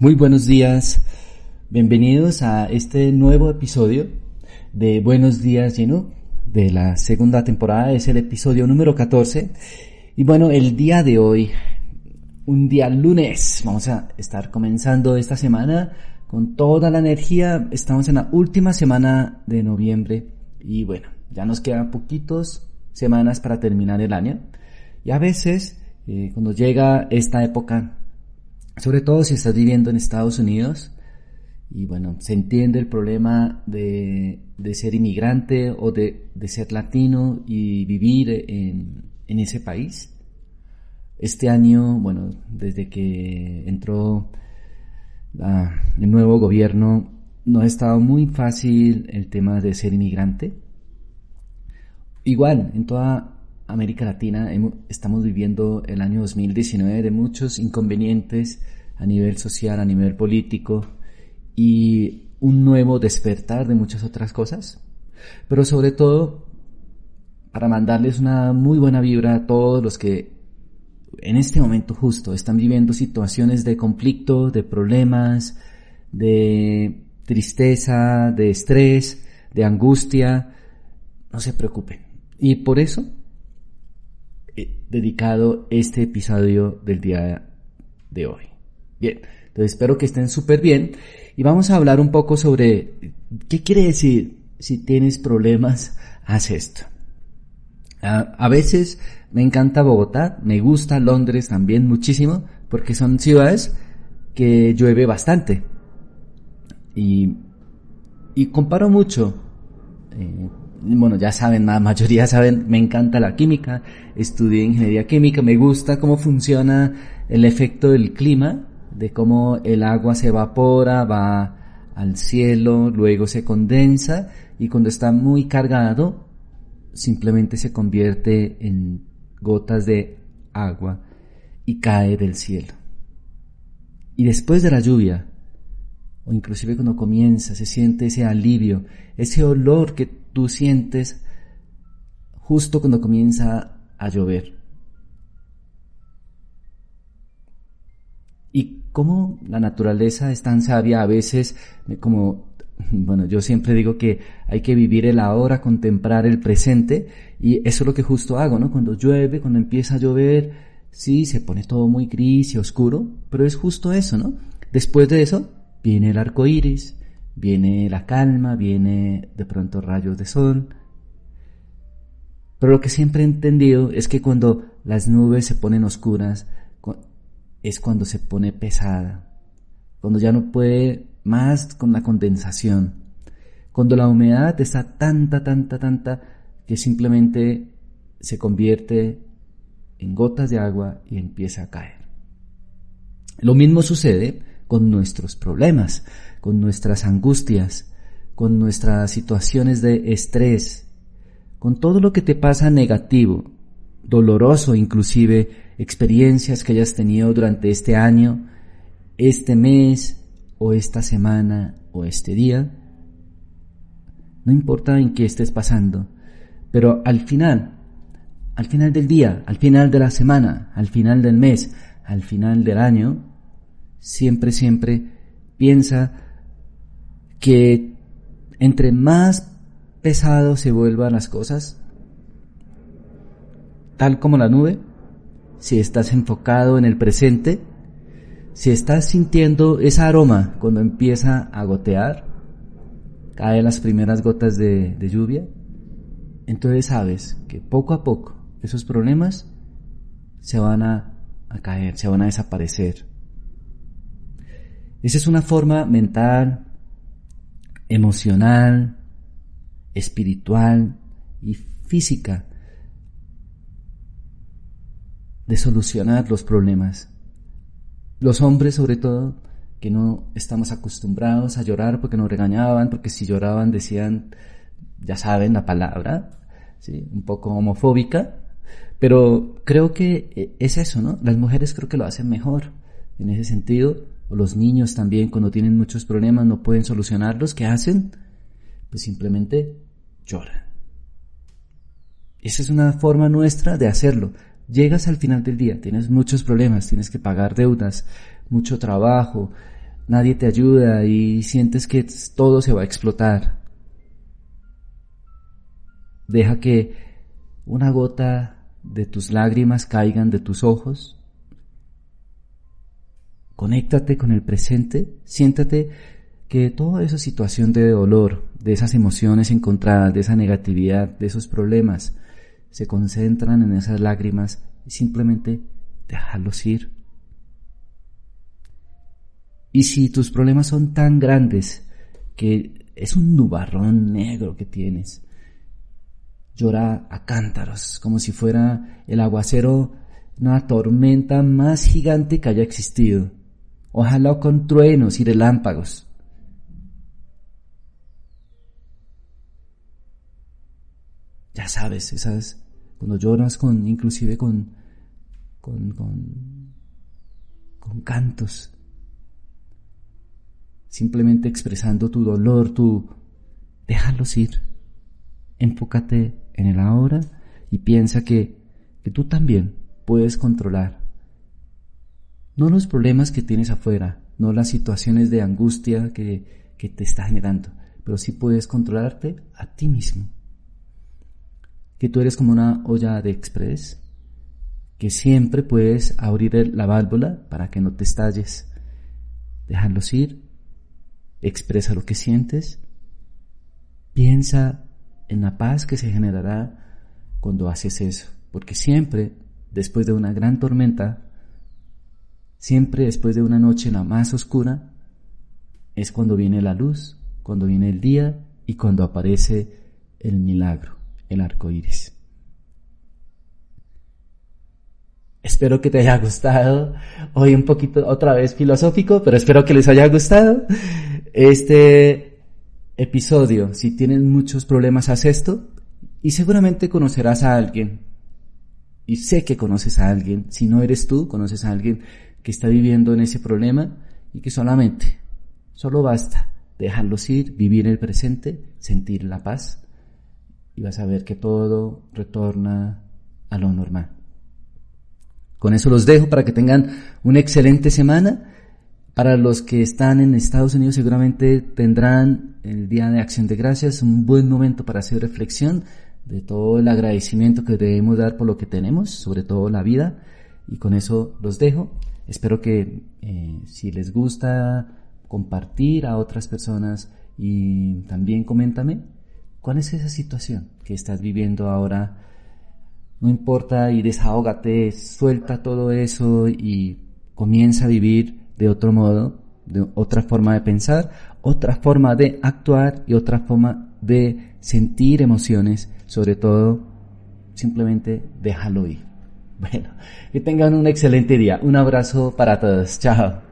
Muy buenos días, bienvenidos a este nuevo episodio de Buenos días Lleno de la segunda temporada, es el episodio número 14 y bueno, el día de hoy, un día lunes, vamos a estar comenzando esta semana con toda la energía, estamos en la última semana de noviembre y bueno, ya nos quedan poquitos semanas para terminar el año. Y a veces eh, cuando llega esta época sobre todo si estás viviendo en Estados Unidos y bueno, se entiende el problema de, ser inmigrante o de, ser latino y vivir en, ese país. Este año, bueno, desde que entró el nuevo gobierno, no ha estado muy fácil el tema de ser inmigrante. Igual, en toda América Latina estamos viviendo el año 2019 de muchos inconvenientes a nivel social, a nivel político y un nuevo despertar de muchas otras cosas. Pero sobre todo, para mandarles una muy buena vibra a todos los que en este momento justo están viviendo situaciones de conflicto, de problemas, de tristeza, de estrés, de angustia, no se preocupen. Y por eso dedicado este episodio del día de hoy. Bien, entonces espero que estén súper bien y vamos a hablar un poco sobre qué quiere decir si tienes problemas, haz esto. A, veces me encanta Bogotá, me gusta Londres también muchísimo porque son ciudades que llueve bastante y, comparo mucho bueno, ya saben, la mayoría saben, me encanta la química, estudié ingeniería química, me gusta cómo funciona el efecto del clima, de cómo el agua se evapora, va al cielo, luego se condensa y cuando está muy cargado, simplemente se convierte en gotas de agua y cae del cielo. Y después de la lluvia, o inclusive cuando comienza, se siente ese alivio, ese olor que tú sientes justo cuando comienza a llover. Y como la naturaleza es tan sabia, a veces, como, bueno, yo siempre digo que hay que vivir el ahora, contemplar el presente, y eso es lo que justo hago, ¿no? Cuando llueve, cuando empieza a llover, sí, se pone todo muy gris y oscuro, pero es justo eso, ¿no? Después de eso, viene el arco iris, viene la calma, viene de pronto rayos de sol. Pero lo que siempre he entendido es que cuando las nubes se ponen oscuras, es cuando se pone pesada, cuando ya no puede más con la condensación, cuando la humedad está tanta, tanta, tanta, que simplemente se convierte en gotas de agua y empieza a caer. Lo mismo sucede con nuestros problemas, con nuestras angustias, con nuestras situaciones de estrés, con todo lo que te pasa negativo, doloroso inclusive, experiencias que hayas tenido durante este año, este mes o esta semana o este día. No importa en qué estés pasando, pero al final, al final del día, al final de la semana, al final del mes, al final del año, siempre, siempre piensa que entre más pesado se vuelvan las cosas, tal como la nube, si estás enfocado en el presente, si estás sintiendo ese aroma cuando empieza a gotear, caen las primeras gotas de, lluvia, entonces sabes que poco a poco esos problemas se van a caer, se van a desaparecer. Esa es una forma mental, emocional, espiritual y física de solucionar los problemas. Los hombres sobre todo, que no estamos acostumbrados a llorar porque nos regañaban, porque si lloraban decían, ya saben la palabra, ¿sí? un poco homofóbica, pero creo que es eso, ¿no? Las mujeres creo que lo hacen mejor en ese sentido, o los niños también cuando tienen muchos problemas no pueden solucionarlos, ¿qué hacen? Pues simplemente lloran. Esa es una forma nuestra de hacerlo. Llegas al final del día, tienes muchos problemas, tienes que pagar deudas, mucho trabajo, nadie te ayuda y sientes que todo se va a explotar. Deja que una gota de tus lágrimas caigan de tus ojos. Conéctate con el presente, siéntate que toda esa situación de dolor, de esas emociones encontradas, de esa negatividad, de esos problemas, se concentran en esas lágrimas y simplemente dejarlos ir. Y si tus problemas son tan grandes que es un nubarrón negro que tienes, llora a cántaros, como si fuera el aguacero, una tormenta más gigante que haya existido. Ojalá con truenos y relámpagos. Ya sabes, esas, cuando lloras con, inclusive con, con, con, cantos, simplemente expresando tu dolor, tu, déjalos ir. Enfócate en el ahora y piensa que, que tú también puedes controlar. No los problemas que tienes afuera, no las situaciones de angustia que, te está generando, pero sí puedes controlarte a ti mismo. Que tú eres como una olla de express, que siempre puedes abrir la válvula para que no te estalles. Dejarlos ir, expresa lo que sientes, piensa en la paz que se generará cuando haces eso. Porque siempre, después de una gran tormenta, siempre después de una noche la más oscura, es cuando viene la luz, cuando viene el día y cuando aparece el milagro, el arco iris. Espero que te haya gustado. Hoy un poquito otra vez filosófico, pero espero que les haya gustado. Este episodio, si tienes muchos problemas, haz esto y seguramente conocerás a alguien. Y sé que conoces a alguien. Si no eres tú, conoces a alguien que está viviendo en ese problema y que solamente, solo basta dejarlos ir, vivir el presente, sentir la paz y vas a ver que todo retorna a lo normal. Con eso los dejo para que tengan una excelente semana para los que están en Estados Unidos seguramente tendrán el Día de Acción de Gracias, un buen momento para hacer reflexión de todo el agradecimiento que debemos dar por lo que tenemos, sobre todo la vida. Y con eso los dejo. Espero que eh, si les gusta compartir a otras personas y también coméntame cuál es esa situación que estás viviendo ahora. No importa y desahógate, suelta todo eso y comienza a vivir de otro modo, de otra forma de pensar, otra forma de actuar y otra forma de sentir emociones, sobre todo simplemente déjalo ir. Bueno, que tengan un excelente día. Un abrazo para todos. Chao.